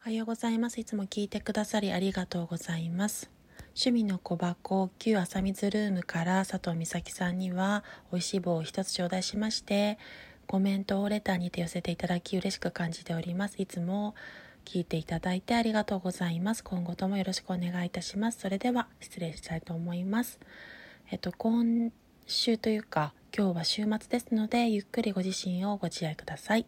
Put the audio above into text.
おはようございます。いつも聞いてくださりありがとうございます。趣味の小箱旧朝水ルームから佐藤美咲さんには美味しい棒を一つ頂戴しましてコメントをレターにて寄せていただき嬉しく感じております。いつも聞いていただいてありがとうございます。今後ともよろしくお願いいたします。それでは失礼したいと思います。えっと、今週というか今日は週末ですのでゆっくりご自身をご自愛ください。